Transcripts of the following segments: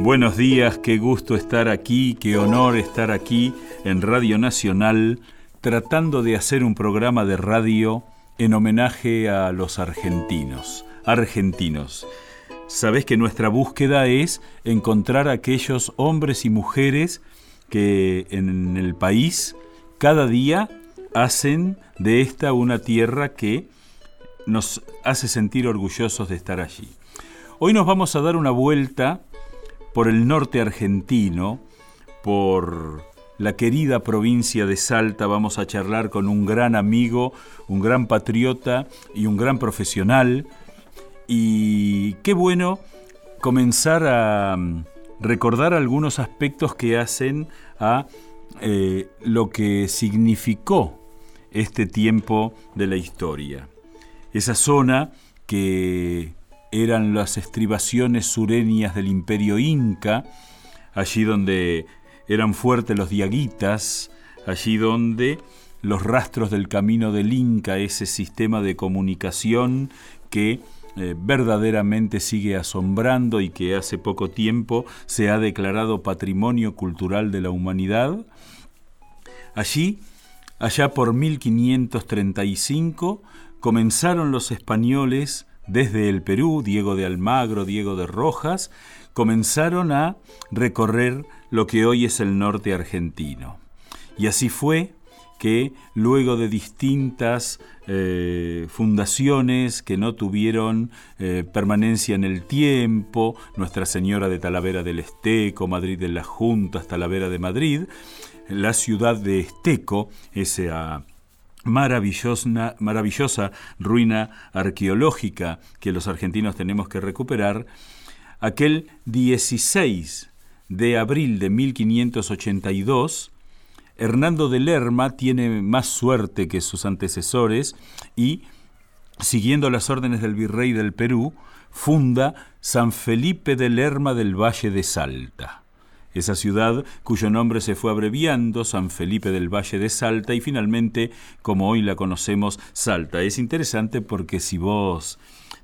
Buenos días, qué gusto estar aquí, qué honor estar aquí en Radio Nacional tratando de hacer un programa de radio en homenaje a los argentinos. Argentinos. Sabés que nuestra búsqueda es encontrar a aquellos hombres y mujeres que en el país cada día hacen de esta una tierra que nos hace sentir orgullosos de estar allí. Hoy nos vamos a dar una vuelta por el norte argentino, por la querida provincia de Salta, vamos a charlar con un gran amigo, un gran patriota y un gran profesional. Y qué bueno comenzar a mm, recordar algunos aspectos que hacen a eh, lo que significó este tiempo de la historia. Esa zona que eran las estribaciones sureñas del imperio inca, allí donde eran fuertes los diaguitas, allí donde los rastros del camino del Inca, ese sistema de comunicación que eh, verdaderamente sigue asombrando y que hace poco tiempo se ha declarado patrimonio cultural de la humanidad. Allí, allá por 1535, comenzaron los españoles desde el Perú, Diego de Almagro, Diego de Rojas, comenzaron a recorrer lo que hoy es el norte argentino. Y así fue que luego de distintas eh, fundaciones que no tuvieron eh, permanencia en el tiempo, Nuestra Señora de Talavera del Esteco, Madrid de las Juntas, Talavera de Madrid, la ciudad de Esteco, esa maravillosa, maravillosa ruina arqueológica que los argentinos tenemos que recuperar, aquel 16 de abril de 1582, Hernando de Lerma tiene más suerte que sus antecesores y, siguiendo las órdenes del virrey del Perú, funda San Felipe de Lerma del Valle de Salta esa ciudad cuyo nombre se fue abreviando, San Felipe del Valle de Salta, y finalmente, como hoy la conocemos, Salta. Es interesante porque si vos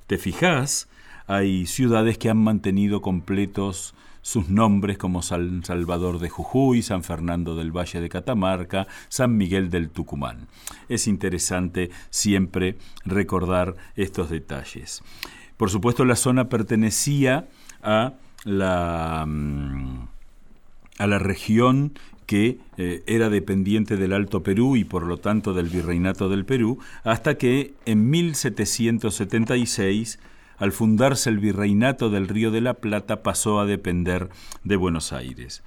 te fijás, hay ciudades que han mantenido completos sus nombres como San Salvador de Jujuy, San Fernando del Valle de Catamarca, San Miguel del Tucumán. Es interesante siempre recordar estos detalles. Por supuesto, la zona pertenecía a la mm, a la región que eh, era dependiente del Alto Perú y por lo tanto del Virreinato del Perú, hasta que en 1776, al fundarse el Virreinato del Río de la Plata, pasó a depender de Buenos Aires.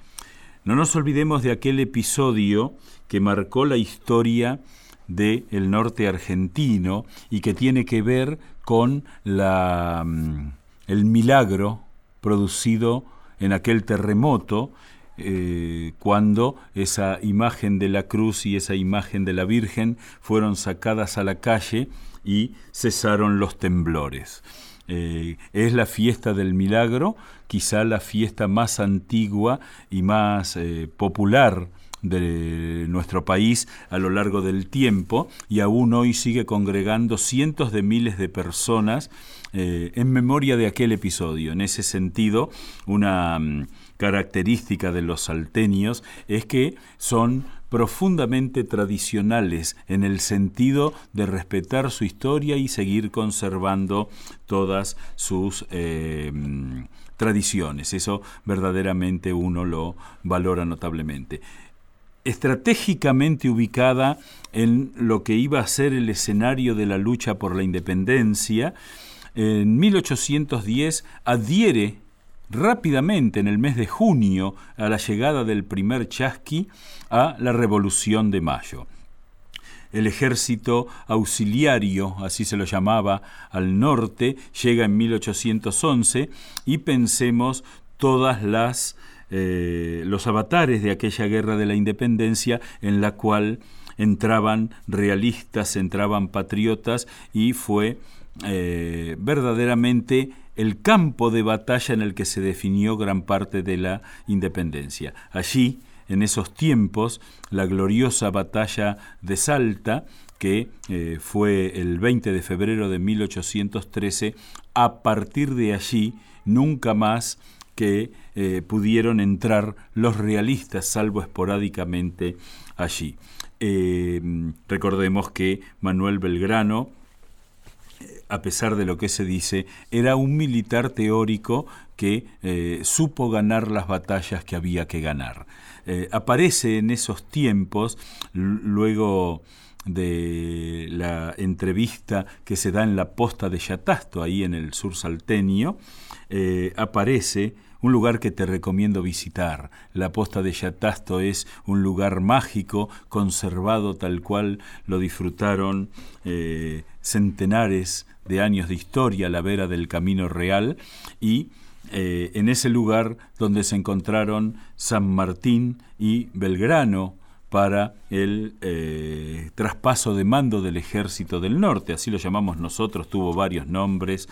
No nos olvidemos de aquel episodio que marcó la historia del el norte argentino y que tiene que ver con la, mm, el milagro producido en aquel terremoto eh, cuando esa imagen de la cruz y esa imagen de la Virgen fueron sacadas a la calle y cesaron los temblores. Eh, es la fiesta del milagro, quizá la fiesta más antigua y más eh, popular de nuestro país a lo largo del tiempo y aún hoy sigue congregando cientos de miles de personas en memoria de aquel episodio. En ese sentido, una mm, característica de los salteños es que son profundamente tradicionales en el sentido de respetar su historia y seguir conservando todas sus eh, tradiciones. Eso verdaderamente uno lo valora notablemente. Estratégicamente ubicada en lo que iba a ser el escenario de la lucha por la independencia, en 1810 adhiere rápidamente en el mes de junio a la llegada del primer chasqui a la Revolución de Mayo. El ejército auxiliario, así se lo llamaba, al norte, llega en 1811 y pensemos todas las eh, los avatares de aquella guerra de la independencia en la cual entraban realistas, entraban patriotas y fue eh, verdaderamente el campo de batalla en el que se definió gran parte de la independencia. Allí, en esos tiempos, la gloriosa batalla de Salta, que eh, fue el 20 de febrero de 1813, a partir de allí nunca más que eh, pudieron entrar los realistas, salvo esporádicamente allí. Eh, recordemos que Manuel Belgrano, a pesar de lo que se dice, era un militar teórico que supo ganar las batallas que había que ganar. aparece en esos tiempos, luego de la entrevista que se da en la posta de Yatasto, ahí en el sur salteño, aparece un lugar que te recomiendo visitar. La posta de Yatasto es un lugar mágico, conservado tal cual lo disfrutaron eh, centenares de años de historia la vera del Camino Real y eh, en ese lugar donde se encontraron San Martín y Belgrano, para el eh, traspaso de mando del ejército del norte, así lo llamamos nosotros, tuvo varios nombres,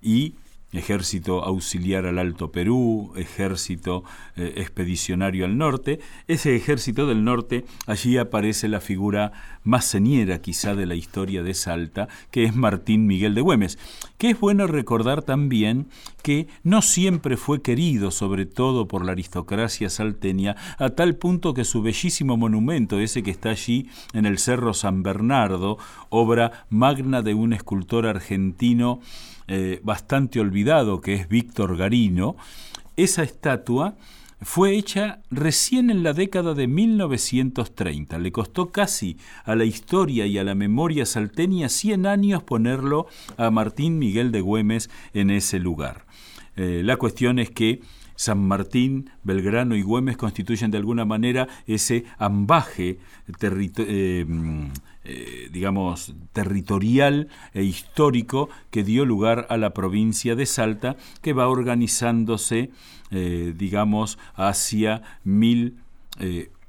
y ejército auxiliar al Alto Perú, ejército eh, expedicionario al norte. Ese ejército del norte, allí aparece la figura más señera quizá de la historia de Salta, que es Martín Miguel de Güemes, que es bueno recordar también que no siempre fue querido, sobre todo por la aristocracia salteña, a tal punto que su bellísimo monumento, ese que está allí en el Cerro San Bernardo, obra magna de un escultor argentino, eh, bastante olvidado, que es Víctor Garino, esa estatua fue hecha recién en la década de 1930. Le costó casi a la historia y a la memoria salteña 100 años ponerlo a Martín Miguel de Güemes en ese lugar. Eh, la cuestión es que San Martín, Belgrano y Güemes constituyen de alguna manera ese ambaje eh, eh, digamos, territorial e histórico que dio lugar a la provincia de Salta, que va organizándose, eh, digamos, hacia mil...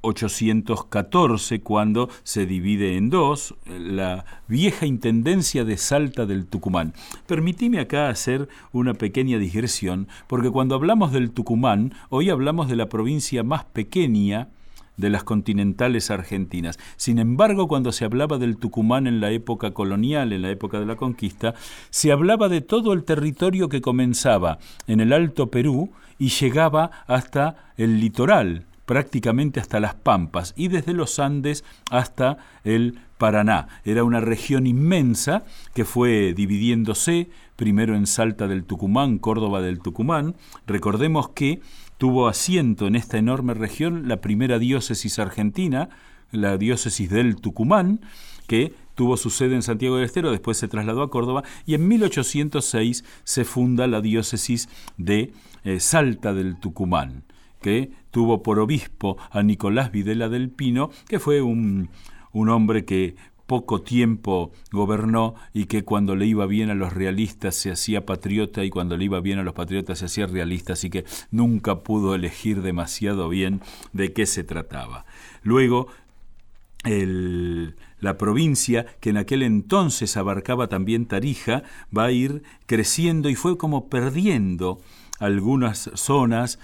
814 cuando se divide en dos la vieja Intendencia de Salta del Tucumán. Permitime acá hacer una pequeña digresión, porque cuando hablamos del Tucumán, hoy hablamos de la provincia más pequeña de las continentales argentinas. Sin embargo, cuando se hablaba del Tucumán en la época colonial, en la época de la conquista, se hablaba de todo el territorio que comenzaba en el Alto Perú y llegaba hasta el litoral, prácticamente hasta las Pampas y desde los Andes hasta el Paraná. Era una región inmensa que fue dividiéndose, primero en Salta del Tucumán, Córdoba del Tucumán. Recordemos que tuvo asiento en esta enorme región la primera diócesis argentina, la diócesis del Tucumán, que tuvo su sede en Santiago del Estero, después se trasladó a Córdoba y en 1806 se funda la diócesis de eh, Salta del Tucumán que tuvo por obispo a Nicolás Videla del Pino, que fue un, un hombre que poco tiempo gobernó y que cuando le iba bien a los realistas se hacía patriota y cuando le iba bien a los patriotas se hacía realista, así que nunca pudo elegir demasiado bien de qué se trataba. Luego, la provincia, que en aquel entonces abarcaba también Tarija, va a ir creciendo y fue como perdiendo algunas zonas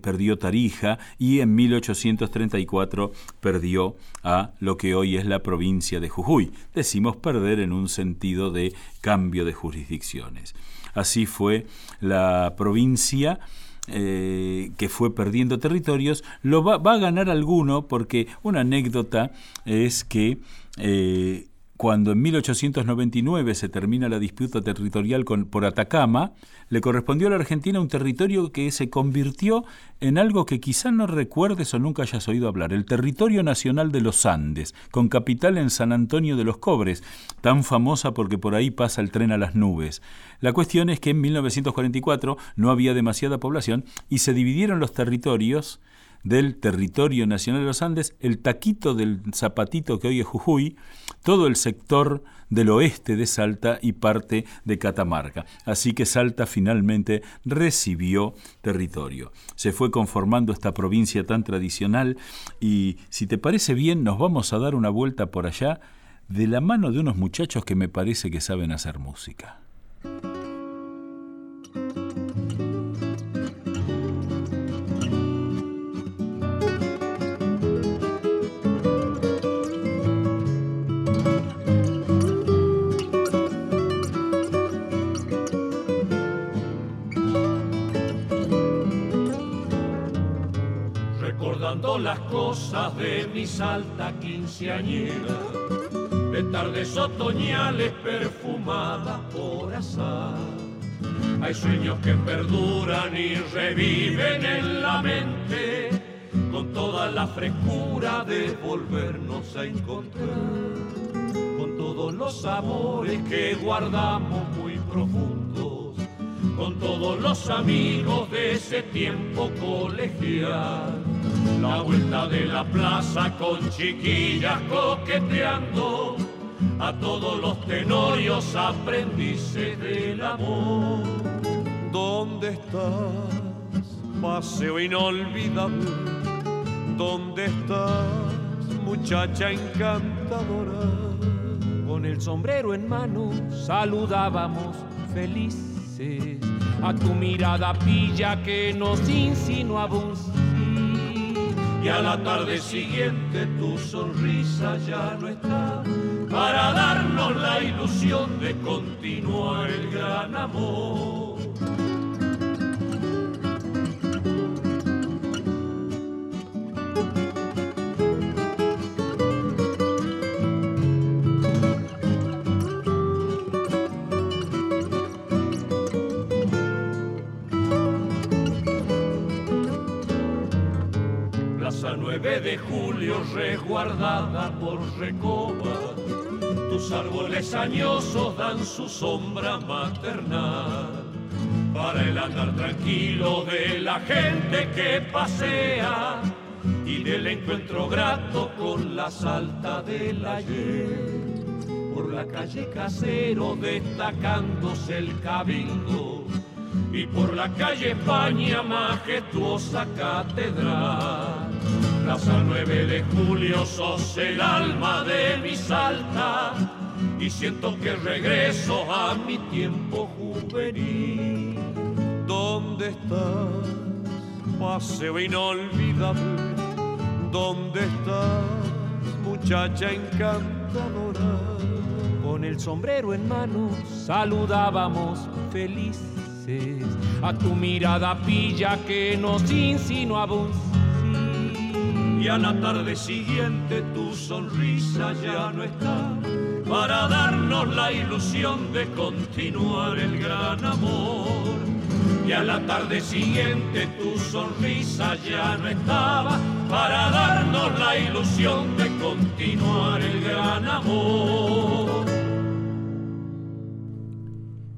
perdió Tarija y en 1834 perdió a lo que hoy es la provincia de Jujuy. Decimos perder en un sentido de cambio de jurisdicciones. Así fue la provincia eh, que fue perdiendo territorios, lo va, a ganar alguno porque una anécdota es que eh, cuando en 1899 se termina la disputa territorial por Atacama, le correspondió a la Argentina un territorio que se convirtió en algo que quizá no recuerdes o nunca hayas oído hablar, el territorio nacional de los Andes, con capital en San Antonio de los Cobres, tan famosa porque por ahí pasa el tren a las nubes. La cuestión es que en 1944 no había demasiada población y se dividieron los territorios del territorio nacional de los Andes, el taquito del zapatito que hoy es Jujuy, todo el sector del oeste de Salta y parte de Catamarca. Así que Salta finalmente recibió territorio. Se fue conformando esta provincia tan tradicional y si te parece bien nos vamos a dar una vuelta por allá de la mano de unos muchachos que me parece que saben hacer música. Las cosas de mi salta quinceañera, de tardes otoñales perfumadas por azar. Hay sueños que perduran y reviven en la mente con toda la frescura de volvernos a encontrar, con todos los amores que guardamos muy profundos, con todos los amigos de ese tiempo colegial. La vuelta de la plaza con chiquillas coqueteando a todos los tenorios aprendices del amor. ¿Dónde estás, paseo inolvidable? ¿Dónde estás, muchacha encantadora? Con el sombrero en mano saludábamos felices a tu mirada pilla que nos insinuaba un. Y a la tarde siguiente tu sonrisa ya no está para darnos la ilusión de continuar el gran amor. 9 de julio resguardada por recoba tus árboles añosos dan su sombra maternal para el andar tranquilo de la gente que pasea y del encuentro grato con la salta del ayer. Por la calle Casero destacándose el cabildo y por la calle España majestuosa catedral. Plaza 9 de julio sos el alma de mi salta y siento que regreso a mi tiempo juvenil. ¿Dónde estás, paseo inolvidable? ¿Dónde estás, muchacha encantadora? Con el sombrero en mano saludábamos felices a tu mirada pilla que nos insinuaba un. Y a la tarde siguiente tu sonrisa ya no está para darnos la ilusión de continuar el gran amor. Y a la tarde siguiente tu sonrisa ya no estaba para darnos la ilusión de continuar el gran amor.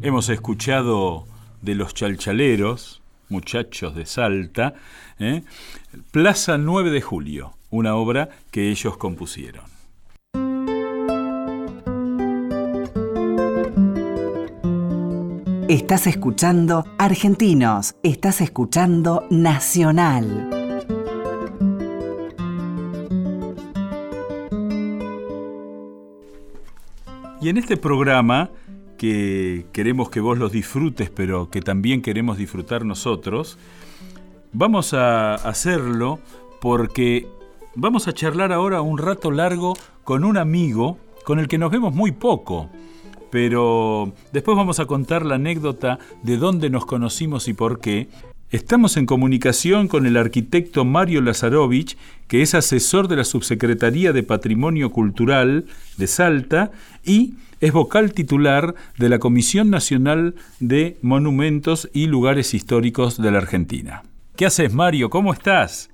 Hemos escuchado de los chalchaleros, muchachos de Salta, ¿eh? Plaza 9 de Julio, una obra que ellos compusieron. Estás escuchando Argentinos, estás escuchando Nacional. Y en este programa que queremos que vos los disfrutes, pero que también queremos disfrutar nosotros, vamos a hacerlo porque vamos a charlar ahora un rato largo con un amigo con el que nos vemos muy poco, pero después vamos a contar la anécdota de dónde nos conocimos y por qué. Estamos en comunicación con el arquitecto Mario Lazarovich, que es asesor de la Subsecretaría de Patrimonio Cultural de Salta y es vocal titular de la Comisión Nacional de Monumentos y Lugares Históricos de la Argentina. ¿Qué haces, Mario? ¿Cómo estás?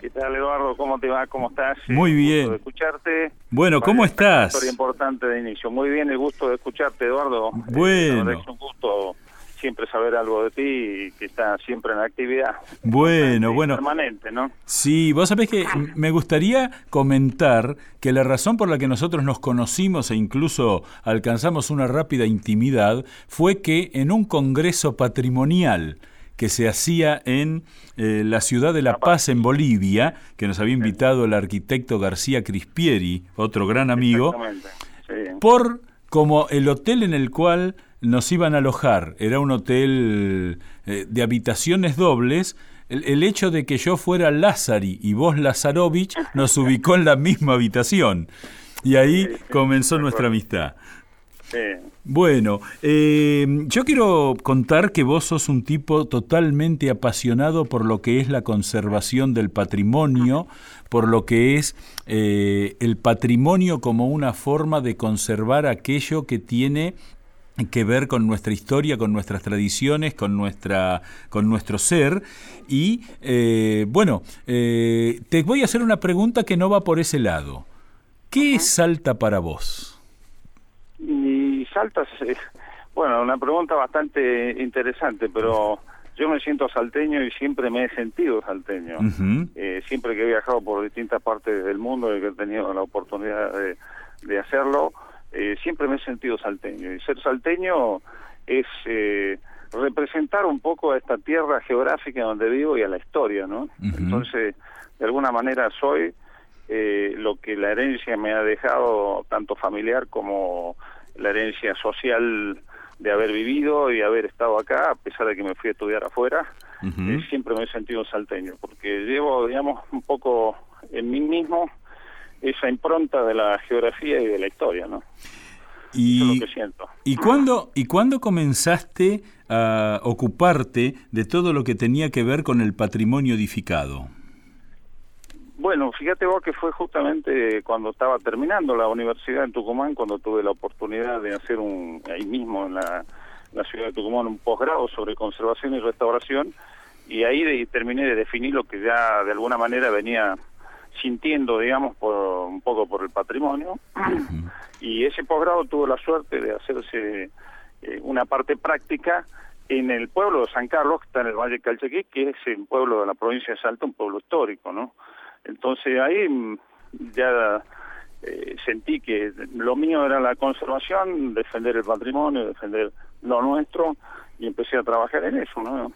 ¿Qué tal, Eduardo? ¿Cómo te va? ¿Cómo estás? Muy El bien. gusto de escucharte. Bueno, ¿cómo estás? Historia importante de inicio. Muy bien, el gusto de escucharte, Eduardo. Bueno. es un gusto siempre saber algo de ti y que estás siempre en actividad. Bueno, bueno. Permanente, ¿no? Sí, vos sabés que me gustaría comentar que la razón por la que nosotros nos conocimos e incluso alcanzamos una rápida intimidad fue que en un congreso patrimonial que se hacía en eh, la ciudad de La Paz, en Bolivia, que nos había invitado el arquitecto García Crispieri, otro gran amigo, por como el hotel en el cual nos iban a alojar era un hotel eh, de habitaciones dobles, el, el hecho de que yo fuera Lázari y vos Lazarovich nos ubicó en la misma habitación. Y ahí comenzó nuestra amistad. Bueno, eh, yo quiero contar que vos sos un tipo totalmente apasionado por lo que es la conservación del patrimonio, por lo que es eh, el patrimonio como una forma de conservar aquello que tiene que ver con nuestra historia, con nuestras tradiciones, con nuestra, con nuestro ser. Y eh, bueno, te voy a hacer una pregunta que no va por ese lado. ¿Qué es Salta para vos? Salta, bueno, una pregunta bastante interesante, pero yo me siento salteño y siempre me he sentido salteño. Eh, siempre que he viajado por distintas partes del mundo y que he tenido la oportunidad de, hacerlo, eh, siempre me he sentido salteño. Y ser salteño es eh, representar un poco a esta tierra geográfica donde vivo y a la historia, ¿no? Entonces, de alguna manera soy lo que la herencia me ha dejado, tanto familiar como la herencia social de haber vivido y haber estado acá, a pesar de que me fui a estudiar afuera, eh, siempre me he sentido salteño, porque llevo, digamos, un poco en mí mismo esa impronta de la geografía y de la historia, ¿no? Y, Eso es lo que siento. ¿y cuándo, ¿Y cuándo comenzaste a ocuparte de todo lo que tenía que ver con el patrimonio edificado? Bueno, fíjate vos que fue justamente cuando estaba terminando la universidad en Tucumán, cuando tuve la oportunidad de hacer un, ahí mismo en la, ciudad de Tucumán, un posgrado sobre conservación y restauración, y ahí terminé de definir lo que ya de alguna manera venía sintiendo, digamos, por, un poco por el patrimonio. Y ese posgrado tuvo la suerte de hacerse eh, una parte práctica en el pueblo de San Carlos, que está en el Valle Calchaquí, que es un pueblo de la provincia de Salta, un pueblo histórico, ¿no? Entonces ahí mm, ya eh, sentí que lo mío era la conservación, defender el patrimonio, defender lo nuestro, y empecé a trabajar en eso, ¿no?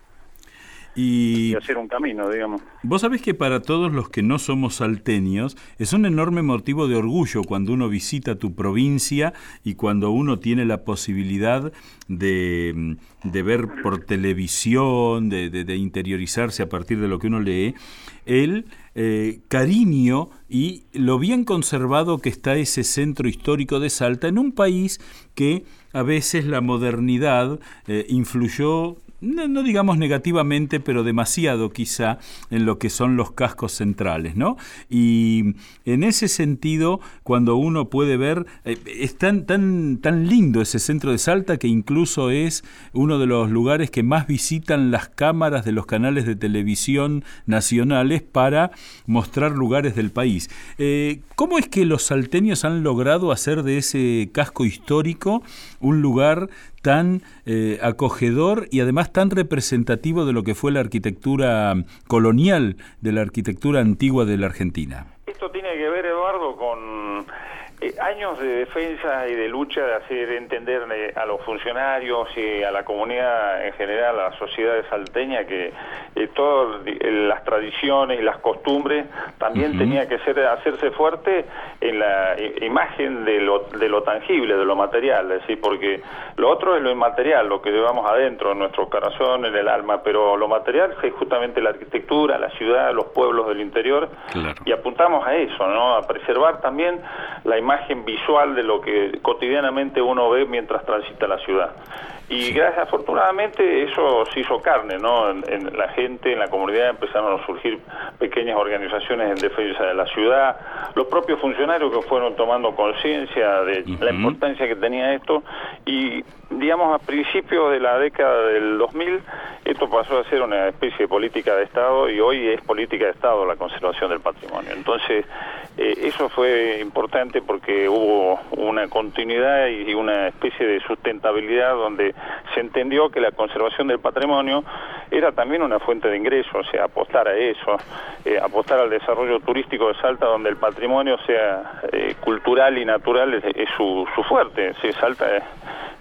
Y, hacer un camino, digamos. Vos sabés que para todos los que no somos salteños es un enorme motivo de orgullo cuando uno visita tu provincia y cuando uno tiene la posibilidad de, de ver por televisión, de, de, interiorizarse a partir de lo que uno lee, el eh, cariño y lo bien conservado que está ese centro histórico de Salta en un país que a veces la modernidad eh, influyó no, digamos negativamente, pero demasiado quizá en lo que son los cascos centrales, ¿no? Y en ese sentido, cuando uno puede ver, eh, es tan, tan, tan lindo ese centro de Salta que incluso es uno de los lugares que más visitan las cámaras de los canales de televisión nacionales para mostrar lugares del país. Eh, ¿Cómo es que los salteños han logrado hacer de ese casco histórico un lugar tan eh, acogedor y además tan representativo de lo que fue la arquitectura colonial, de la arquitectura antigua de la Argentina. Esto tiene que ver, Eduardo, años de defensa y de lucha de hacer entender eh, a los funcionarios y a la comunidad en general, a la sociedad de salteña, que eh, todas las tradiciones y las costumbres también tenía que ser hacerse fuerte en la imagen de lo, de lo tangible, de lo material, es decir, porque lo otro es lo inmaterial, lo que llevamos adentro, en nuestro corazón, en el alma, pero lo material es justamente la arquitectura, la ciudad, los pueblos del interior, y apuntamos a eso, ¿no? A preservar también la imagen visual de lo que cotidianamente uno ve mientras transita la ciudad. Y gracias, afortunadamente, eso se hizo carne, ¿no? En, la gente, en la comunidad empezaron a surgir pequeñas organizaciones en defensa de la ciudad, los propios funcionarios que fueron tomando conciencia de la importancia que tenía esto y, digamos, a principios de la década del 2000, esto pasó a ser una especie de política de Estado y hoy es política de Estado la conservación del patrimonio. Entonces, eh, eso fue importante porque hubo una continuidad y una especie de sustentabilidad donde se entendió que la conservación del patrimonio era también una fuente de ingresos, o sea, apostar a eso, eh, apostar al desarrollo turístico de Salta donde el patrimonio sea eh, cultural y natural es, su, su, fuerte. Salta es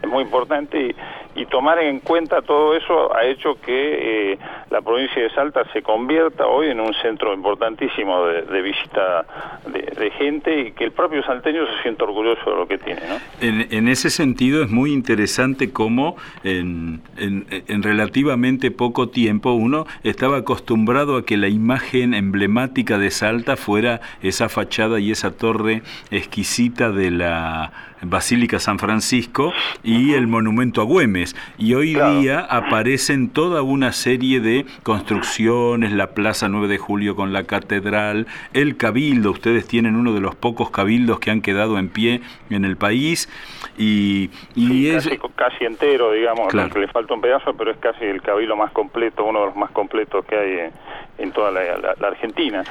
muy importante y, tomar en cuenta todo eso ha hecho que eh, la provincia de Salta se convierta hoy en un centro importantísimo de, visita de, gente y que el propio salteño se sienta orgulloso de lo que tiene. ¿no? En, ese sentido es muy interesante cómo en, en relativamente poco tiempo uno estaba acostumbrado a que la imagen emblemática de Salta fuera esa fachada y esa torre exquisita de la Basílica San Francisco y el monumento a Güemes. Y hoy día aparecen toda una serie de construcciones, la Plaza 9 de Julio con la catedral, el cabildo, ustedes tienen uno de los pocos cabildos que han quedado en pie en el país y, es... Casi, entero, digamos, que le falta un pedazo, pero es casi el cabildo más completo, uno de los más completos que hay en, toda la, Argentina.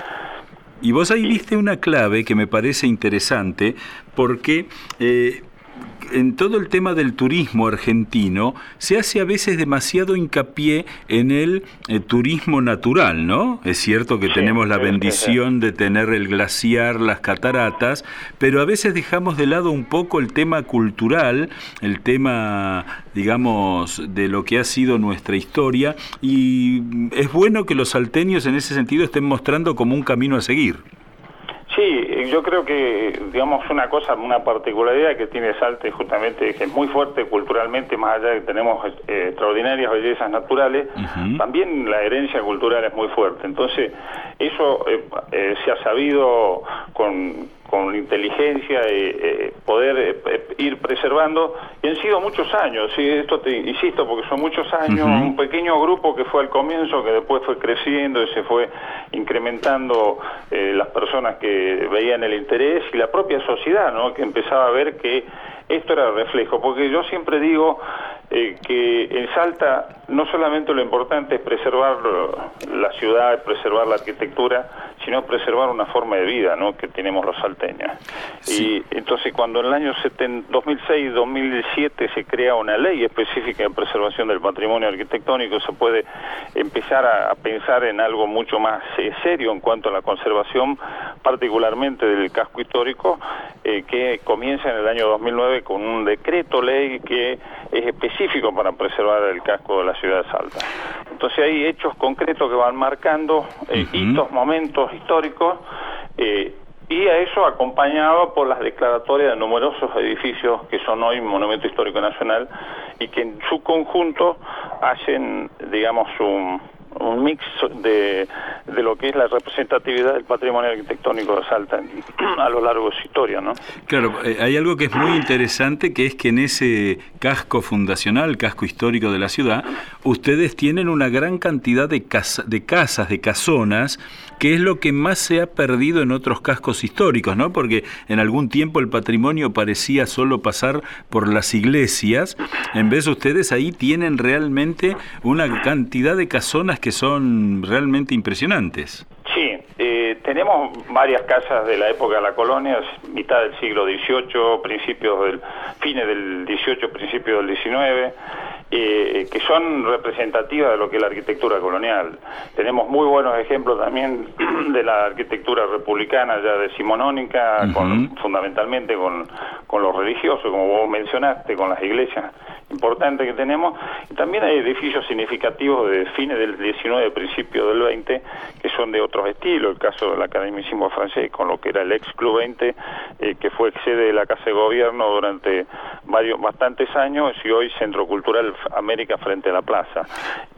Y vos ahí viste una clave que me parece interesante porque eh, en todo el tema del turismo argentino se hace a veces demasiado hincapié en el eh, turismo natural, ¿no? Es cierto que tenemos la bendición de tener el glaciar, las cataratas, pero a veces dejamos de lado un poco el tema cultural, el tema, digamos, de lo que ha sido nuestra historia y es bueno que los salteños en ese sentido estén mostrando como un camino a seguir. Sí, yo creo que, digamos, una cosa, una particularidad que tiene Salte justamente, que es muy fuerte culturalmente, más allá de que tenemos eh, extraordinarias bellezas naturales, también la herencia cultural es muy fuerte. Entonces, eso eh, eh, se ha sabido con, con inteligencia eh, poder ir preservando y han sido muchos años ¿sí? esto te insisto porque son muchos años un pequeño grupo que fue al comienzo que después fue creciendo y se fue incrementando las personas que veían el interés y la propia sociedad ¿no? que empezaba a ver que esto era reflejo porque yo siempre digo eh, que en Salta no solamente lo importante es preservar la ciudad, preservar la arquitectura, sino preservar una forma de vida ¿no? que tenemos los salteños. Y entonces cuando en el año 2006-2007 se crea una ley específica de preservación del patrimonio arquitectónico, se puede empezar a, pensar en algo mucho más eh, serio en cuanto a la conservación, particularmente del casco histórico, eh, que comienza en el año 2009 con un decreto ley que es específico para preservar el casco de la ciudad de Salta. Entonces hay hechos concretos que van marcando eh, hitos, momentos históricos, eh, y a eso acompañado por las declaratorias de numerosos edificios que son hoy Monumento Histórico Nacional y que en su conjunto hacen, digamos, un un mix de, de, lo que es la representatividad del patrimonio arquitectónico de Salta a lo largo de su historia, ¿no? Claro, eh, hay algo que es muy interesante, que es que en ese casco fundacional, casco histórico de la ciudad, ustedes tienen una gran cantidad de, de casas, de casonas, que es lo que más se ha perdido en otros cascos históricos, ¿no? Porque en algún tiempo el patrimonio parecía solo pasar por las iglesias, en vez de ustedes ahí tienen realmente una cantidad de casonas que son realmente impresionantes. Sí, eh, tenemos varias casas de la época de la colonia, mitad del siglo XVIII, principios del, fines del XVIII, principios del XIX, eh, que son representativas de lo que es la arquitectura colonial. Tenemos muy buenos ejemplos también de la arquitectura republicana ya decimonónica, con, fundamentalmente con, con lo religioso, como vos mencionaste, con las iglesias importantes que tenemos. Y también hay edificios significativos de fines del 19, principio del 20, que son de otros estilos. El caso del academicismo francés, con lo que era el ex Club 20, eh, que fue sede de la Casa de Gobierno durante varios bastantes años y hoy Centro Cultural América frente a la plaza.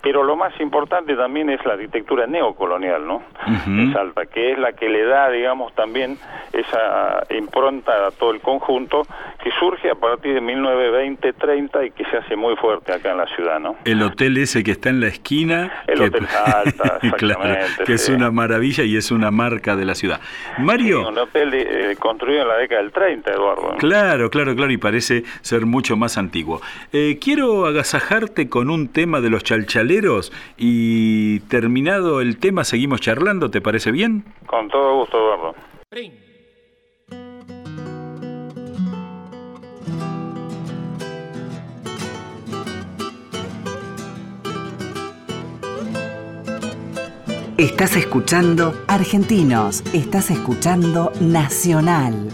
Pero lo más importante también es la arquitectura neocolonial, ¿no? En Salta, que es la que le da, digamos, también esa impronta a todo el conjunto que surge a partir de 1920-30 y que se hace muy fuerte acá en la ciudad, ¿no? El hotel ese que está en la esquina. El Hotel Salta, exactamente. que es una maravilla y es una marca de la ciudad. Mario. un hotel eh, construido en la década del 30, Eduardo. Claro, claro, claro, y parece ser mucho más antiguo. Eh, quiero agasajarte con un tema de los chalchaleros y terminado el tema seguimos charlando, ¿te parece bien? Con todo gusto, Eduardo. Estás escuchando Argentinos, estás escuchando Nacional.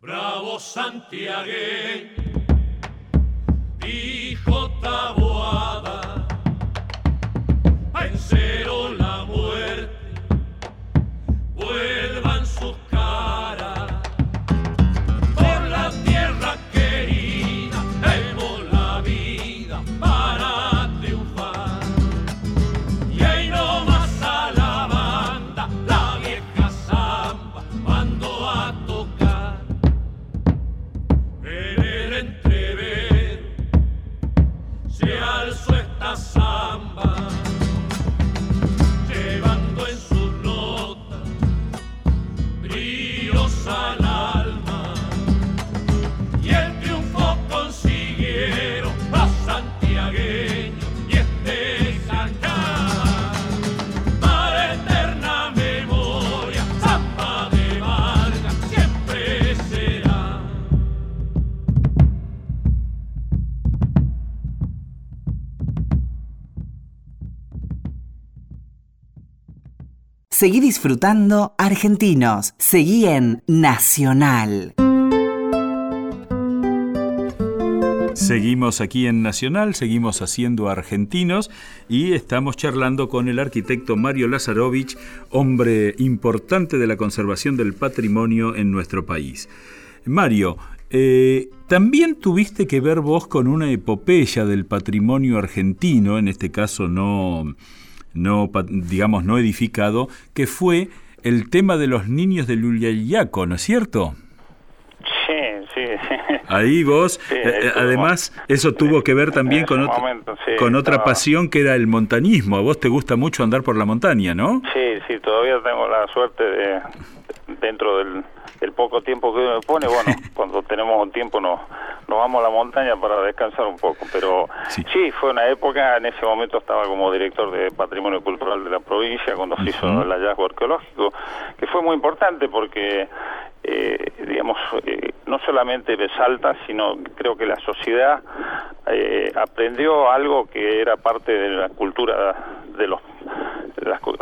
Bravo santiagueño, dijo Taboada, Seguí disfrutando Argentinos. Seguí en Nacional. Seguimos aquí en Nacional, seguimos haciendo argentinos y estamos charlando con el arquitecto Mario Lazarovich, hombre importante de la conservación del patrimonio en nuestro país. Mario, eh, también tuviste que ver vos con una epopeya del patrimonio argentino, en este caso no, no digamos, no edificado, que fue el tema de los niños de Luliayaco, ¿no es cierto? Sí, sí. Ahí vos, Sí, eh, eh, además, eso tuvo que ver también con, otro- momento, sí, con otra estaba- pasión que era el montañismo. A vos te gusta mucho andar por la montaña, ¿no? Sí, sí, todavía tengo la suerte de, dentro del, del poco tiempo que uno me pone, bueno, cuando tenemos un tiempo nos, nos vamos a la montaña para descansar un poco, pero Sí. sí. fue una época, en ese momento estaba como director de Patrimonio Cultural de la provincia cuando se hizo el hallazgo arqueológico, que fue muy importante porque, eh, digamos, eh, no solamente de Salta, sino creo que la sociedad eh, aprendió algo que era parte de la cultura de los de las co-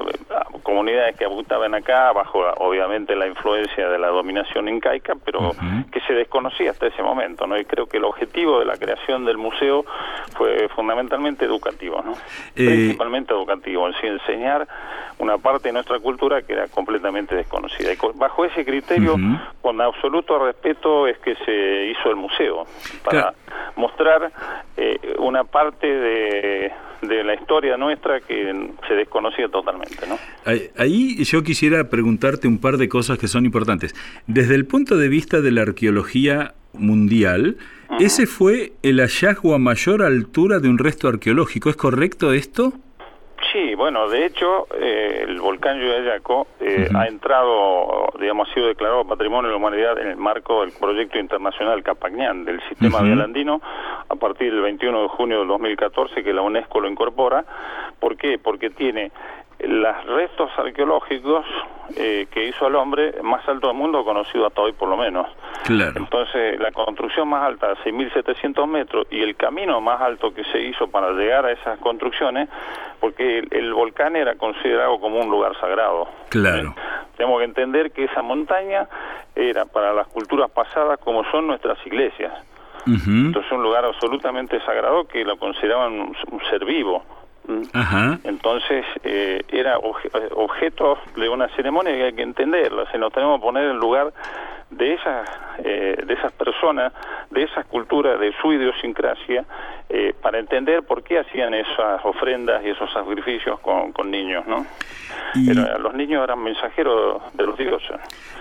comunidades que habitaban acá bajo obviamente la influencia de la dominación incaica pero que se desconocía hasta ese momento no y creo que el objetivo de la creación del museo fue fundamentalmente educativo no Eh, principalmente educativo en sí enseñar una parte de nuestra cultura que era completamente desconocida. Y bajo ese criterio Con absoluto respeto es que se hizo el museo para Claro. mostrar eh, una parte de, de la historia nuestra que se desconocía totalmente, ¿no? Ahí- Ahí yo quisiera preguntarte un par de cosas que son importantes. Desde el punto de vista de la arqueología mundial, ese fue el hallazgo a mayor altura de un resto arqueológico. ¿Es correcto esto? Sí, bueno, de hecho, eh, el volcán Yuyayaco eh, ha entrado, digamos, ha sido declarado Patrimonio de la Humanidad en el marco del proyecto internacional Capañán del Sistema. Vial Andino a partir del 21 de junio del 2014 que la UNESCO lo incorpora. ¿Por qué? Porque tiene los restos arqueológicos eh, que hizo el hombre más alto del mundo conocido hasta hoy por lo menos. Claro. Entonces, la construcción más alta, 6.700 metros, y el camino más alto que se hizo para llegar a esas construcciones, porque el, el volcán era considerado como un lugar sagrado. Claro. Tenemos que entender que esa montaña era para las culturas pasadas como son nuestras iglesias. Entonces, un lugar absolutamente sagrado que lo consideraban un, un ser vivo. ¿Mm? Ajá. Entonces, eh, era obje- eh, objeto de una ceremonia que hay que entenderla, se nos tenemos que poner en lugar de esas, eh, de esas personas, de esas culturas, de su idiosincrasia, eh, para entender por qué hacían esas ofrendas y esos sacrificios con, con niños, ¿no? Y- Era- los niños eran mensajeros de los dioses.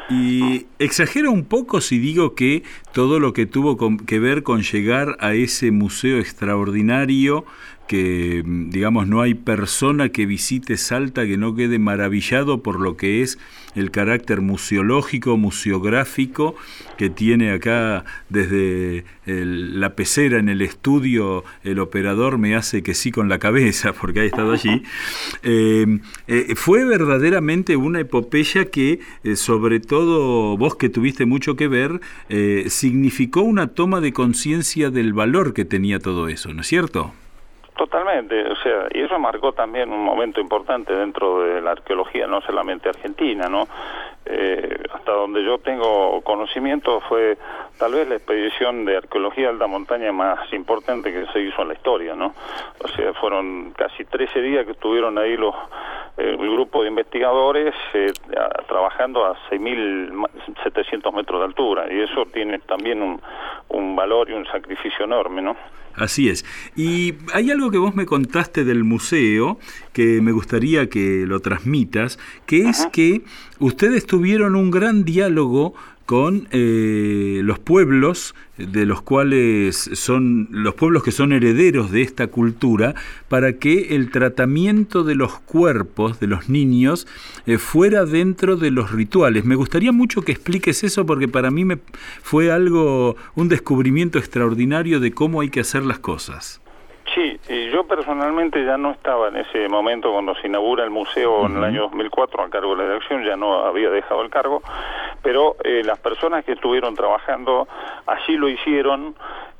Y exagero un poco si digo que todo lo que tuvo con- que ver con llegar a ese museo extraordinario que mm, digamos no hay persona que visite Salta que no quede maravillado por lo que es el carácter museológico, museográfico que tiene acá desde el- la pecera en el estudio, el operador me hace que sí con la cabeza porque ha estado allí. Eh, eh, fue verdaderamente una epopeya que, eh, sobre todo vos que tuviste mucho que ver, eh, significó una toma de conciencia del valor que tenía todo eso, ¿no es cierto? Totalmente, o sea, y eso marcó también un momento importante dentro de la arqueología, no solamente argentina, ¿no? Eh, hasta donde yo tengo conocimiento fue tal vez la expedición de arqueología de alta montaña más importante que se hizo en la historia, ¿no? O sea, fueron casi 13 días que estuvieron ahí los el grupo de investigadores eh, trabajando a 6.700 metros de altura y eso tiene también un, un valor y un sacrificio enorme, ¿no? Así es. Y hay algo que vos me contaste del museo que me gustaría que lo transmitas, que es que ustedes tuvieron un gran diálogo con eh, los pueblos de los cuales son los pueblos que son herederos de esta cultura para que el tratamiento de los cuerpos de los niños eh, fuera dentro de los rituales. Me gustaría mucho que expliques eso porque para mí me fue algo un descubrimiento extraordinario de cómo hay que hacer las cosas. Sí, yo personalmente ya no estaba en ese momento cuando se inaugura el museo en el año 2004 a cargo de la dirección, ya no había dejado el cargo, pero eh, las personas que estuvieron trabajando allí lo hicieron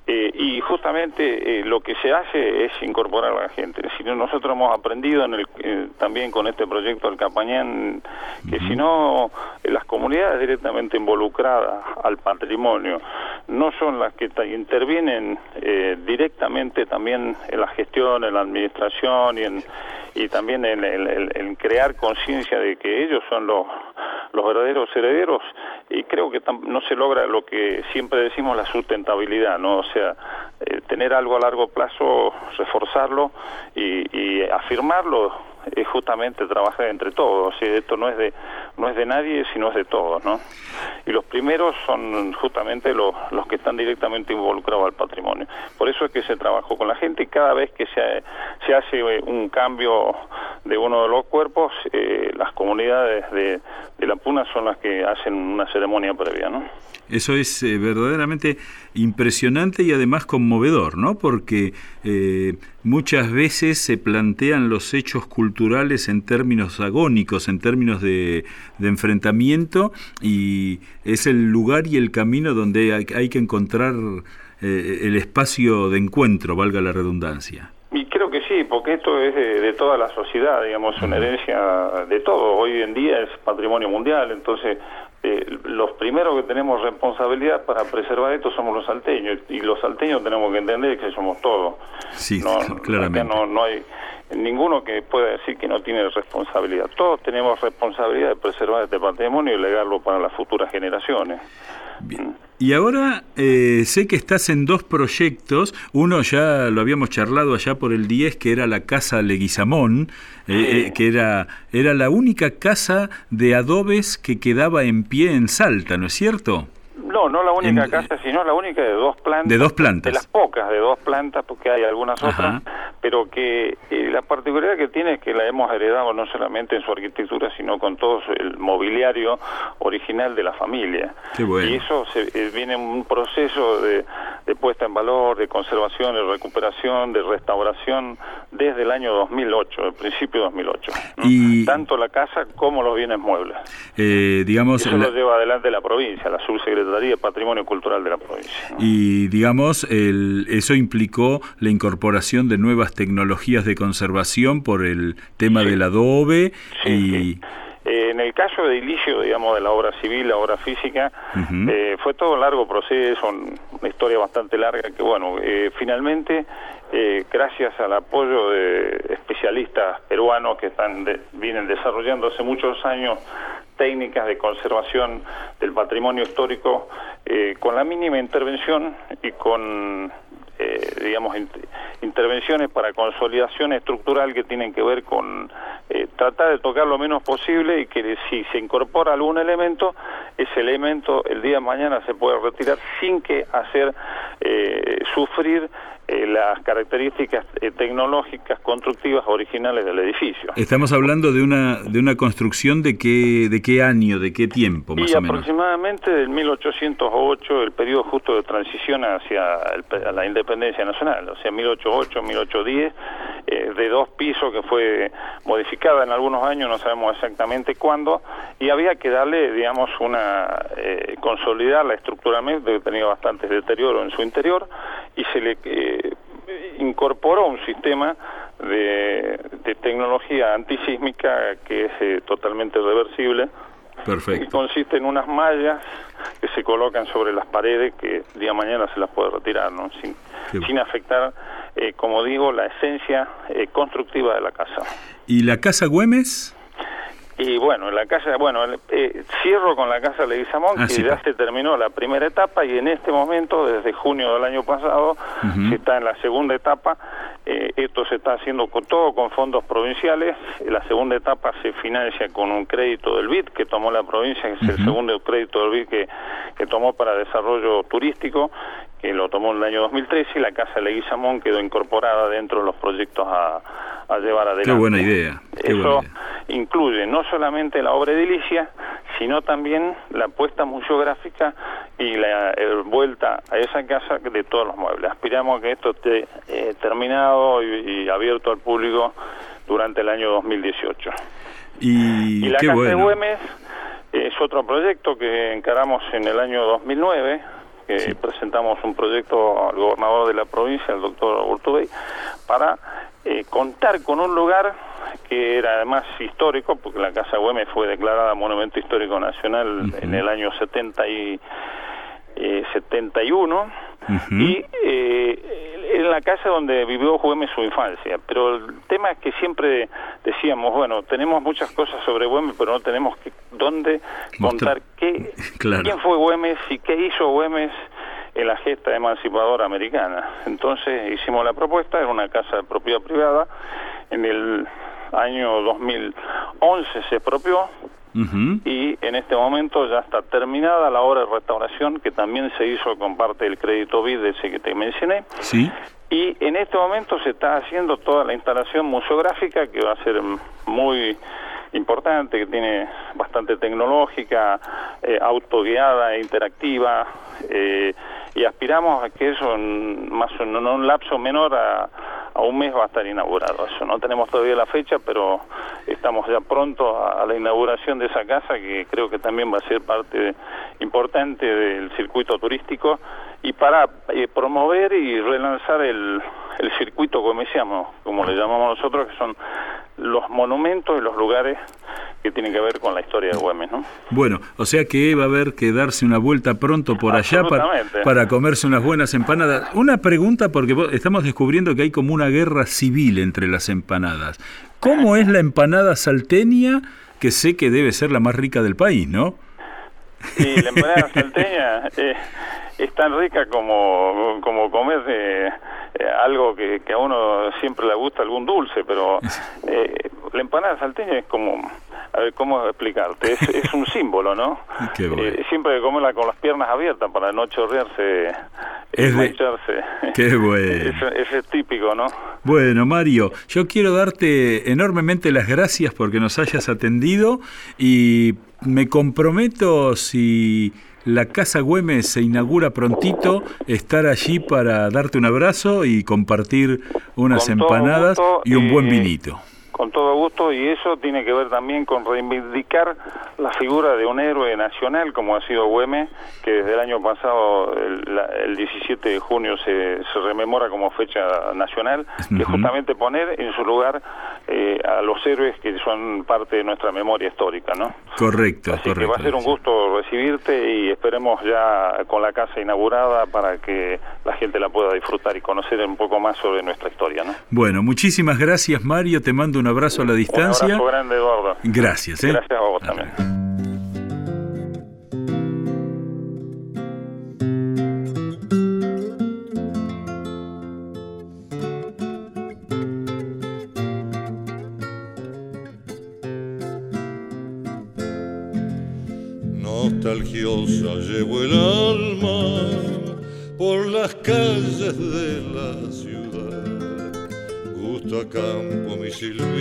eh, y justamente eh, lo que se hace es incorporar a la gente. Si nosotros hemos aprendido en el, eh, también con este proyecto del Capañán que si no las comunidades directamente involucradas al patrimonio no son las que intervienen directamente también en la gestión, en la administración y en y también en, crear conciencia de que ellos son los, los verdaderos herederos y creo que no se logra lo que siempre decimos la sustentabilidad, ¿no? Sea, eh, tener algo a largo plazo, reforzarlo y, y afirmarlo es justamente trabajar entre todos. y esto no es de no es de nadie, sino es de todos, ¿no? Y los primeros son justamente los, los que están directamente involucrados al patrimonio. Por eso es que se trabajó con la gente y cada vez que se, se hace un cambio de uno de los cuerpos, eh, las comunidades de, de la Puna son las que hacen una ceremonia previa, ¿no? Eso es eh, verdaderamente impresionante y además conmovedor, ¿no? Porque eh, muchas veces se plantean los hechos culturales en términos agónicos, en términos de, enfrentamiento, y es el lugar y el camino donde hay, que encontrar eh, el espacio de encuentro, valga la redundancia. Sí, porque esto es de, toda la sociedad, digamos, una herencia de todo. Hoy en día es patrimonio mundial, entonces eh, los primeros que tenemos responsabilidad para preservar esto somos los salteños y los salteños tenemos que entender que somos todos. Sí, claramente. No, no hay ninguno que pueda decir que no tiene responsabilidad. Todos tenemos responsabilidad de preservar este patrimonio y legarlo para las futuras generaciones. Bien. Y ahora eh, sé que estás en dos proyectos. Uno ya lo habíamos charlado allá por el 10, que era la Casa Leguizamón, eh, eh, que era, era la única casa de adobes que quedaba en pie en Salta, ¿no es cierto? No, no la única casa, sino la única de dos plantas. De dos plantas. De las pocas de dos plantas, porque hay algunas otras, pero que eh, la particularidad que tiene es que la hemos heredado no solamente en su arquitectura, sino con todo el mobiliario original de la familia. Y eso se, eh, viene un proceso de, puesta en valor, de conservación, de recuperación, de restauración desde el año 2008, el principio de 2008. Y... Tanto la casa como los bienes muebles. Eh, digamos, eso lo lleva adelante la provincia, la subsecretaría de Patrimonio Cultural de la provincia. Y digamos, el, eso implicó la incorporación de nuevas tecnologías de conservación por el tema del adobe y... Eh, en el caso de inicio, digamos, de la obra civil, la obra física, eh, fue todo un largo proceso, una historia bastante larga, que bueno, eh, finalmente, gracias al apoyo de especialistas peruanos que están vienen desarrollando hace muchos años técnicas de conservación del patrimonio histórico, con la mínima intervención y con eh, digamos, intervenciones para consolidación estructural que tienen que ver con eh, tratar de tocar lo menos posible y que si se incorpora algún elemento, ese elemento el día de mañana se puede retirar sin que hacer eh, sufrir eh, las características eh, tecnológicas constructivas originales del edificio. Estamos hablando de una de una construcción de qué de qué año, de qué tiempo más y o menos. aproximadamente del 1808, el periodo justo de transición hacia la independencia nacional, o sea, 1808, 1810, eh, de dos pisos que fue modificada en algunos años, no sabemos exactamente cuándo, y había que darle, digamos, una eh, consolidar la estructuralmente, que tenía bastante deterioro en su interior, y se le incorporó un sistema de, tecnología antisísmica que es eh, totalmente reversible. Perfecto. Y consiste en unas mallas que se colocan sobre las paredes que día mañana se las puede retirar, ¿no? sin, sin afectar, eh, como digo, la esencia eh, constructiva de la casa. ¿Y la casa Güemes? Y bueno, la casa, bueno, eh, cierro con la casa Leguizamón, ah, que ya se terminó la primera etapa y en este momento, desde junio del año pasado, se está en la segunda etapa. Eh, esto se está haciendo con, todo con fondos provinciales. La segunda etapa se financia con un crédito del BID que tomó la provincia, que es el segundo crédito del BID que, que tomó para desarrollo turístico que lo tomó en el año 2013 y la Casa Leguizamón quedó incorporada dentro de los proyectos a, llevar adelante. Qué buena idea. Eso incluye no solamente la obra edilicia, sino también la puesta museográfica y la eh, vuelta a esa casa de todos los muebles. Aspiramos a que esto esté eh, terminado y, abierto al público durante el año 2018. Y, la Casa de Güemes es otro proyecto que encaramos en el año 2009 que presentamos un proyecto al gobernador de la provincia, el doctor Urtubey, para eh, contar con un lugar que era además histórico, porque la Casa Güemes fue declarada Monumento Histórico Nacional en el año 70 y, 71, y eh, en la casa donde vivió Güemes su infancia. Pero el tema es que siempre decíamos, bueno, tenemos muchas cosas sobre Güemes, pero no tenemos que, dónde contar qué, quién fue Güemes y qué hizo Güemes en la gesta emancipadora americana. Entonces hicimos la propuesta, era una casa de propiedad privada, en el año 2011 se expropió, y en este momento ya está terminada la obra de restauración que también se hizo con parte del crédito BID ese que te mencioné. Sí. Y en este momento se está haciendo toda la instalación museográfica que va a ser muy importante, que tiene bastante tecnológica, eh, autoguiada e interactiva, eh, y aspiramos a que eso en, más en un lapso menor a, a un mes va a estar inaugurado. Eso no tenemos todavía la fecha, pero estamos ya pronto a, la inauguración de esa casa que creo que también va a ser parte importante del circuito turístico y para eh, promover y relanzar el, el circuito comeciamo, como le llamamos nosotros, que son los monumentos y los lugares que tienen que ver con la historia de Güemes, ¿no? Bueno, o sea que va a haber que darse una vuelta pronto por allá para, para comerse unas buenas empanadas. Una pregunta, porque estamos descubriendo que hay como una guerra civil entre las empanadas. ¿Cómo es la empanada salteña, que sé que debe ser la más rica del país, no? Sí, la empanada salteña eh, es tan rica como, como comer de eh, algo que, que, a uno siempre le gusta, algún dulce, pero eh, la empanada salteña es como, a ver, ¿cómo explicarte? Es, es un símbolo, ¿no? Eh, siempre hay que comerla con las piernas abiertas para no chorrearse, es Qué bueno. Eso, es típico, ¿no? Bueno, Mario, yo quiero darte enormemente las gracias porque nos hayas atendido y me comprometo si la Casa Güemes se inaugura prontito, estar allí para darte un abrazo y compartir unas empanadas y un buen vinito con todo gusto y eso tiene que ver también con reivindicar la figura de un héroe nacional como ha sido Güemes, que desde el año pasado, el, 17 de junio, se, se, rememora como fecha nacional, que es justamente poner en su lugar eh, a los héroes que son parte de nuestra memoria histórica, ¿no? Correcto, Así que va a ser un gusto recibirte y esperemos ya con la casa inaugurada para que la gente la pueda disfrutar y conocer un poco más sobre nuestra historia, ¿no? Bueno, muchísimas gracias Mario, te mando un un abrazo a la distancia. Un abrazo grande, Eduardo. Gracias. ¿eh? Gracias a vos también. Nostalgiosa llevo el alma por las calles de la ciudad a campo mi silbido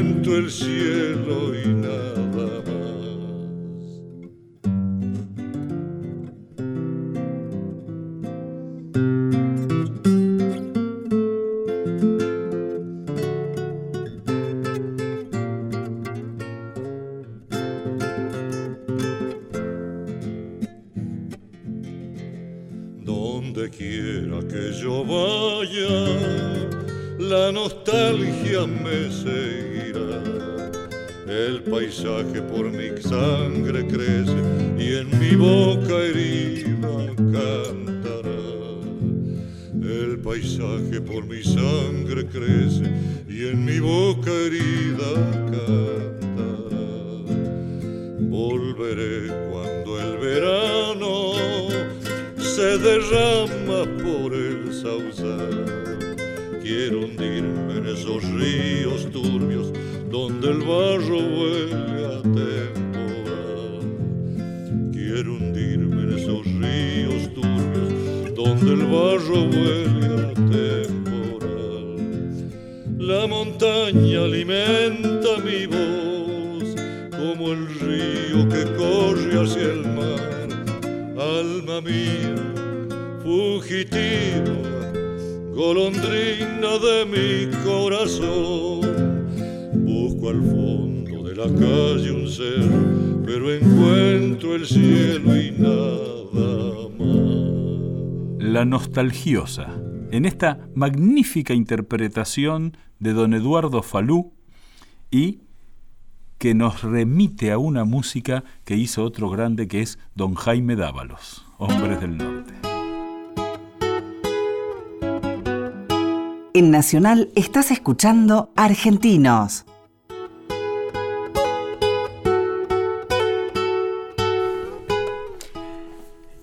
encuentro el cielo y nada nostalgiosa, en esta magnífica interpretación de don Eduardo Falú y que nos remite a una música que hizo otro grande que es don Jaime Dávalos, Hombres del Norte. En Nacional estás escuchando Argentinos.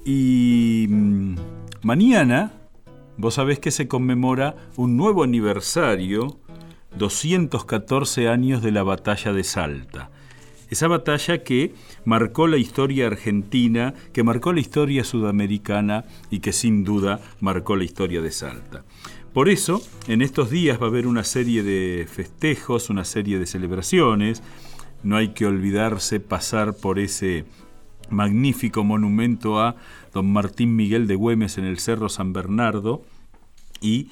Y mm, mañana, vos sabés que se conmemora un nuevo aniversario, 214 años de la batalla de Salta. Esa batalla que marcó la historia argentina, que marcó la historia sudamericana y que sin duda marcó la historia de Salta. Por eso, en estos días va a haber una serie de festejos, una serie de celebraciones. No hay que olvidarse pasar por ese magnífico monumento a don Martín Miguel de Güemes en el Cerro San Bernardo. Y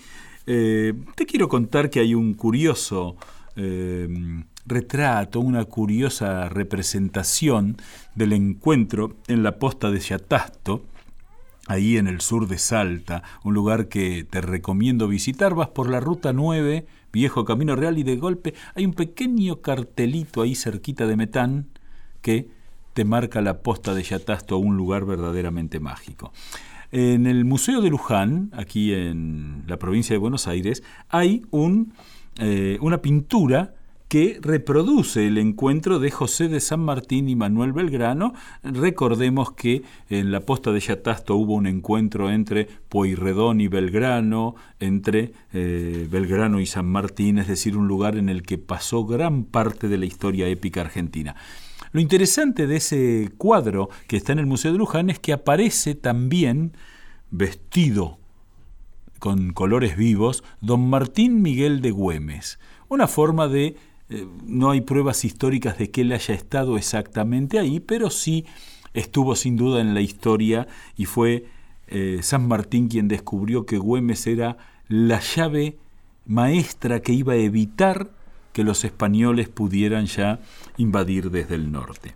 eh, te quiero contar que hay un curioso eh, retrato, una curiosa representación del encuentro en la posta de Yatasto ahí en el sur de Salta, un lugar que te recomiendo visitar. Vas por la ruta 9, viejo Camino Real, y de golpe hay un pequeño cartelito ahí cerquita de Metán que te marca la posta de Yatasto a un lugar verdaderamente mágico. En el Museo de Luján, aquí en la provincia de Buenos Aires, hay eh, una pintura que reproduce el encuentro de José de San Martín y Manuel Belgrano. Recordemos que en la posta de Yatasto hubo un encuentro entre Pueyrredón y Belgrano, entre eh, Belgrano y San Martín, es decir, un lugar en el que pasó gran parte de la historia épica argentina. Lo interesante de ese cuadro que está en el Museo de Luján es que aparece también vestido con colores vivos don Martín Miguel de Güemes, una forma de eh, no hay pruebas históricas de que él haya estado exactamente ahí, pero sí estuvo sin duda en la historia y fue eh, San Martín quien descubrió que Güemes era la llave maestra que iba a evitar que los españoles pudieran ya invadir desde el norte.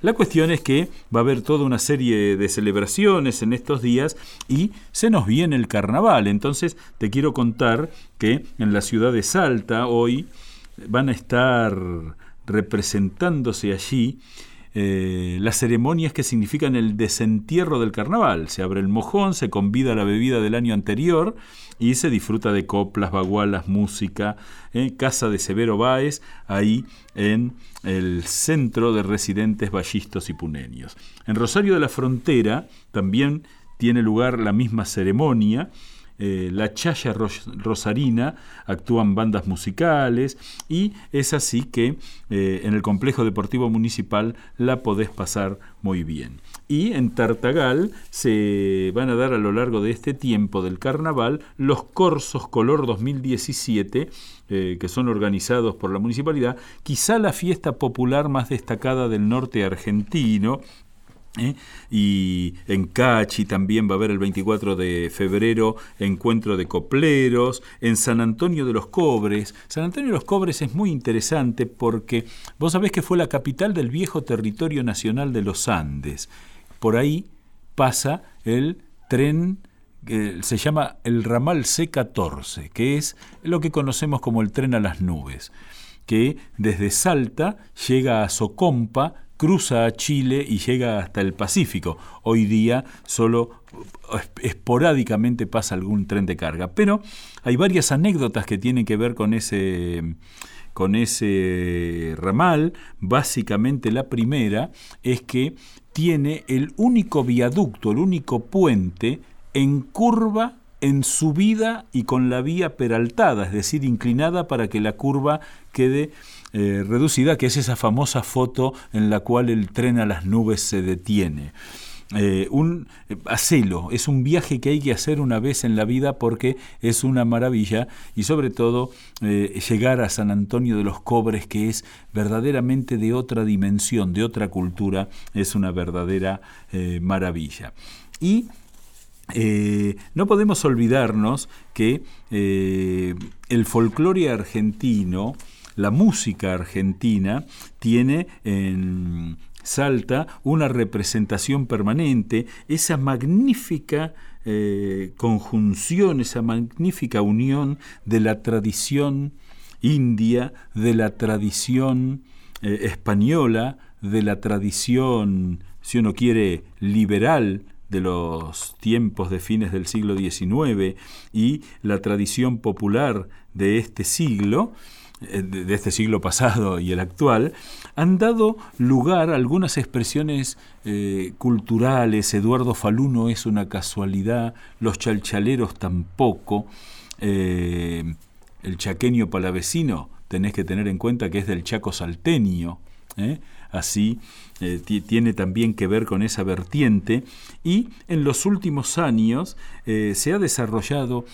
La cuestión es que va a haber toda una serie de celebraciones en estos días y se nos viene el carnaval. Entonces te quiero contar que en la ciudad de Salta hoy van a estar representándose allí eh, las ceremonias que significan el desentierro del carnaval. Se abre el mojón, se convida la bebida del año anterior y se disfruta de coplas, bagualas, música, ¿eh? casa de Severo Báez, ahí en el centro de residentes ballistos y puneños. En Rosario de la Frontera también tiene lugar la misma ceremonia, eh, la Chaya Rosarina, actúan bandas musicales y es así que eh, en el complejo deportivo municipal la podés pasar muy bien. Y en Tartagal se van a dar a lo largo de este tiempo del carnaval los Corsos Color 2017, eh, que son organizados por la municipalidad, quizá la fiesta popular más destacada del norte argentino, ¿Eh? Y en Cachi también va a haber el 24 de febrero encuentro de copleros. En San Antonio de los Cobres. San Antonio de los Cobres es muy interesante porque vos sabés que fue la capital del viejo territorio nacional de los Andes. Por ahí pasa el tren que se llama el ramal C14, que es lo que conocemos como el tren a las nubes, que desde Salta llega a Socompa, cruza a Chile y llega hasta el Pacífico. Hoy día solo esporádicamente pasa algún tren de carga, pero hay varias anécdotas que tienen que ver con ese con ese ramal, básicamente la primera es que tiene el único viaducto, el único puente en curva en subida y con la vía peraltada, es decir, inclinada para que la curva quede eh, reducida, que es esa famosa foto en la cual el tren a las nubes se detiene. Eh, un, eh, hacelo, es un viaje que hay que hacer una vez en la vida porque es una maravilla y sobre todo llegar a San Antonio de los Cobres que es verdaderamente de otra dimensión, de otra cultura, es una verdadera maravilla. Y no podemos olvidarnos que el folclore argentino la música argentina tiene en Salta una representación permanente, esa magnífica eh, conjunción, esa magnífica unión de la tradición india, de la tradición eh, española, de la tradición, si uno quiere, liberal de los tiempos de fines del siglo XIX y la tradición popular de este siglo, de este siglo pasado y el actual, han dado lugar a algunas expresiones eh, culturales. Eduardo Faluno es una casualidad, los chalchaleros tampoco, eh, el chaqueño palavecino tenés que tener en cuenta que es del chaco salteño. Así tiene también que ver con esa vertiente y en los últimos años se ha desarrollado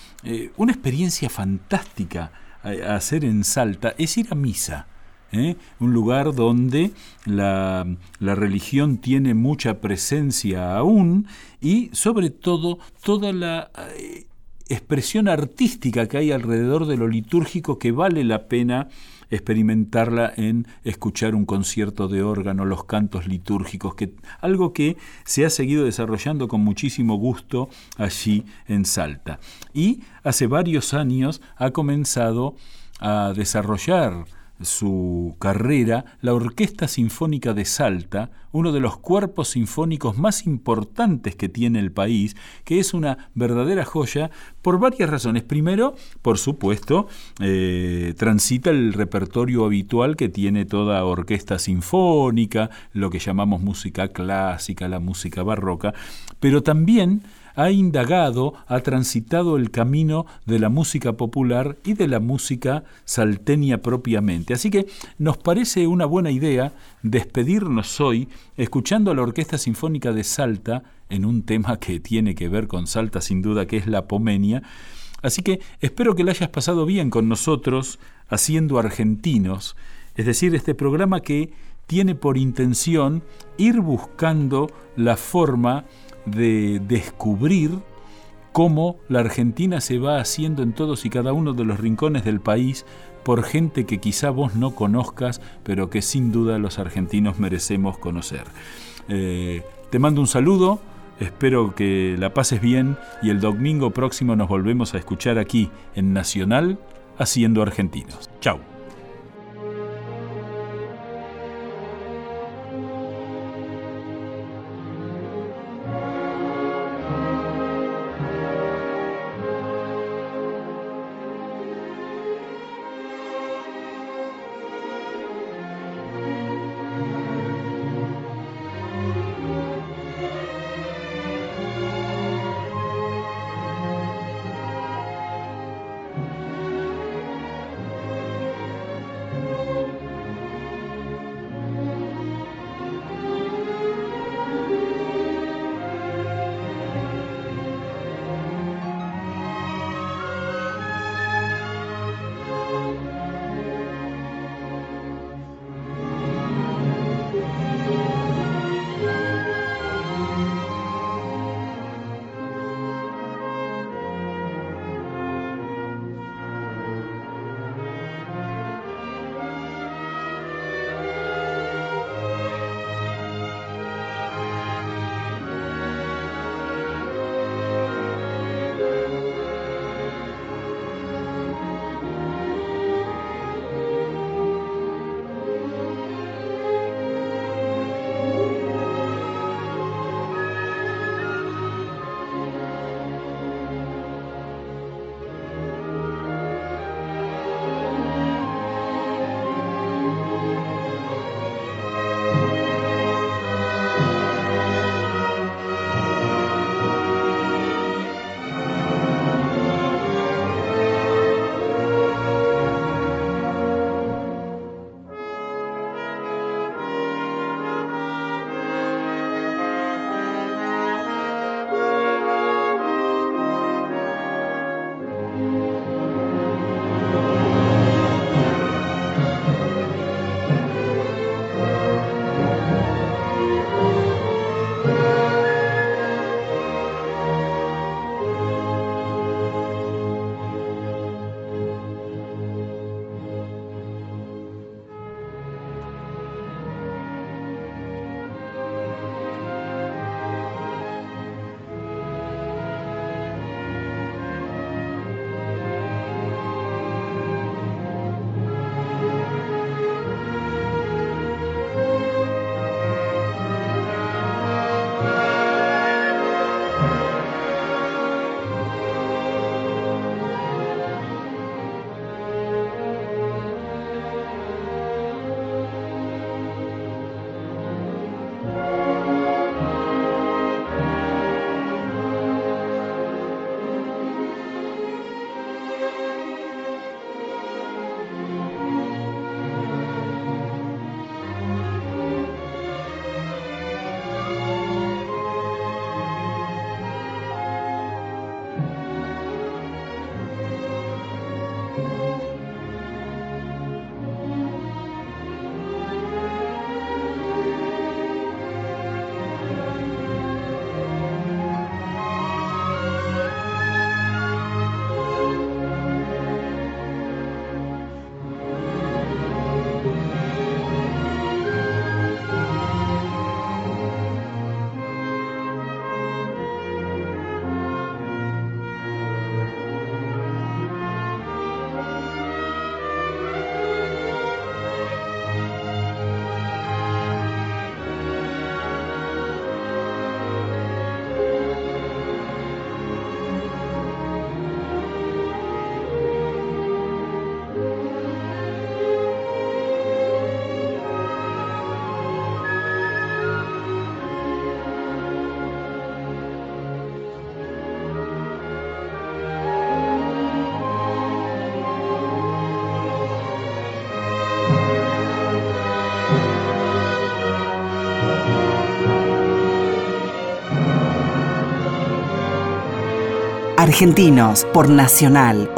una experiencia fantástica hacer en Salta es ir a misa. ¿eh? Un lugar donde la, la, religión tiene mucha presencia aún y sobre todo toda la eh, expresión artística que hay alrededor de lo litúrgico que vale la pena experimentarla en escuchar un concierto de órgano, los cantos litúrgicos, que, algo que se ha seguido desarrollando con muchísimo gusto allí en Salta. Y hace varios años ha comenzado a desarrollar su carrera la Orquesta Sinfónica de Salta, uno de los cuerpos sinfónicos más importantes que tiene el país, que es una verdadera joya por varias razones. Primero, por supuesto, eh, transita el repertorio habitual que tiene toda orquesta sinfónica, lo que llamamos música clásica, la música barroca, pero también ha indagado, ha transitado el camino de la música popular y de la música salteña propiamente. Así que nos parece una buena idea despedirnos hoy escuchando a la Orquesta Sinfónica de Salta en un tema que tiene que ver con Salta sin duda, que es la Pomenia. Así que espero que la hayas pasado bien con nosotros haciendo argentinos, es decir, este programa que tiene por intención ir buscando la forma de descubrir cómo la Argentina se va haciendo en todos y cada uno de los rincones del país por gente que quizá vos no conozcas, pero que sin duda los argentinos merecemos conocer. Eh, te mando un saludo, espero que la pases bien y el domingo próximo nos volvemos a escuchar aquí en Nacional Haciendo Argentinos. Chao. Argentinos por Nacional